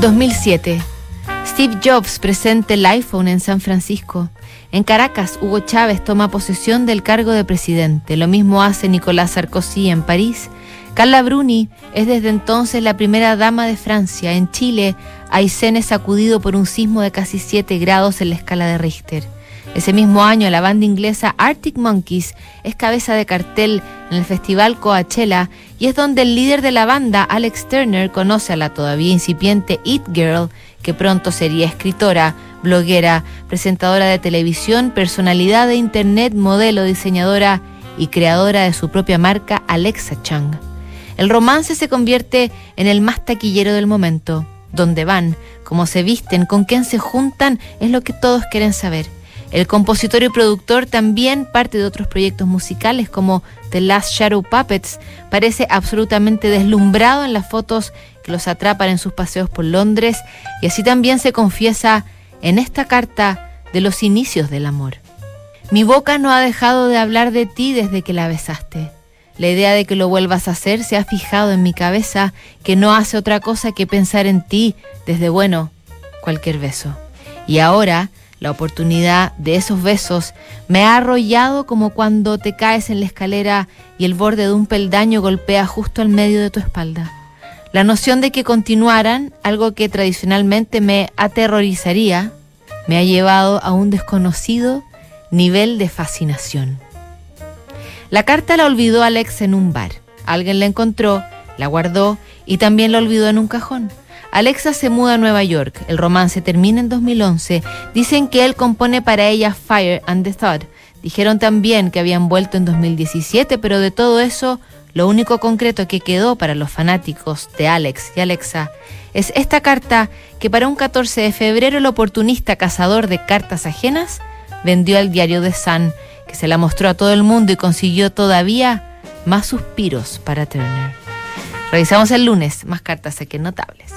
2007. Steve Jobs presenta el iPhone en San Francisco. En Caracas, Hugo Chávez toma posesión del cargo de presidente. Lo mismo hace Nicolás Sarkozy en París. Carla Bruni es desde entonces la primera dama de Francia. En Chile, Aysén es sacudido por un sismo de casi 7 grados en la escala de Richter. Ese mismo año, la banda inglesa Arctic Monkeys es cabeza de cartel en el festival Coachella y es donde el líder de la banda, Alex Turner, conoce a la todavía incipiente It Girl, que pronto sería escritora, bloguera, presentadora de televisión, personalidad de internet, modelo, diseñadora y creadora de su propia marca, Alexa Chang. El romance se convierte en el más taquillero del momento. Dónde van, cómo se visten, con quién se juntan, es lo que todos quieren saber. El compositor y productor también parte de otros proyectos musicales como The Last Shadow Puppets. Parece absolutamente deslumbrado en las fotos que los atrapan en sus paseos por Londres y así también se confiesa en esta carta de los inicios del amor. Mi boca no ha dejado de hablar de ti desde que la besaste. La idea de que lo vuelvas a hacer se ha fijado en mi cabeza, que no hace otra cosa que pensar en ti desde, bueno, cualquier beso. Y ahora la oportunidad de esos besos me ha arrollado como cuando te caes en la escalera y el borde de un peldaño golpea justo al medio de tu espalda. La noción de que continuaran, algo que tradicionalmente me aterrorizaría, me ha llevado a un desconocido nivel de fascinación. La carta la olvidó Alex en un bar. Alguien la encontró, la guardó y también la olvidó en un cajón. Alexa se muda a Nueva York. El romance termina en 2011. Dicen que él compone para ella Fire and the Thought. Dijeron también que habían vuelto en 2017, pero de todo eso, lo único concreto que quedó para los fanáticos de Alex y Alexa es esta carta que para un 14 de febrero el oportunista cazador de cartas ajenas vendió al diario The Sun, que se la mostró a todo el mundo y consiguió todavía más suspiros para Turner. Revisamos el lunes más cartas aquí notables.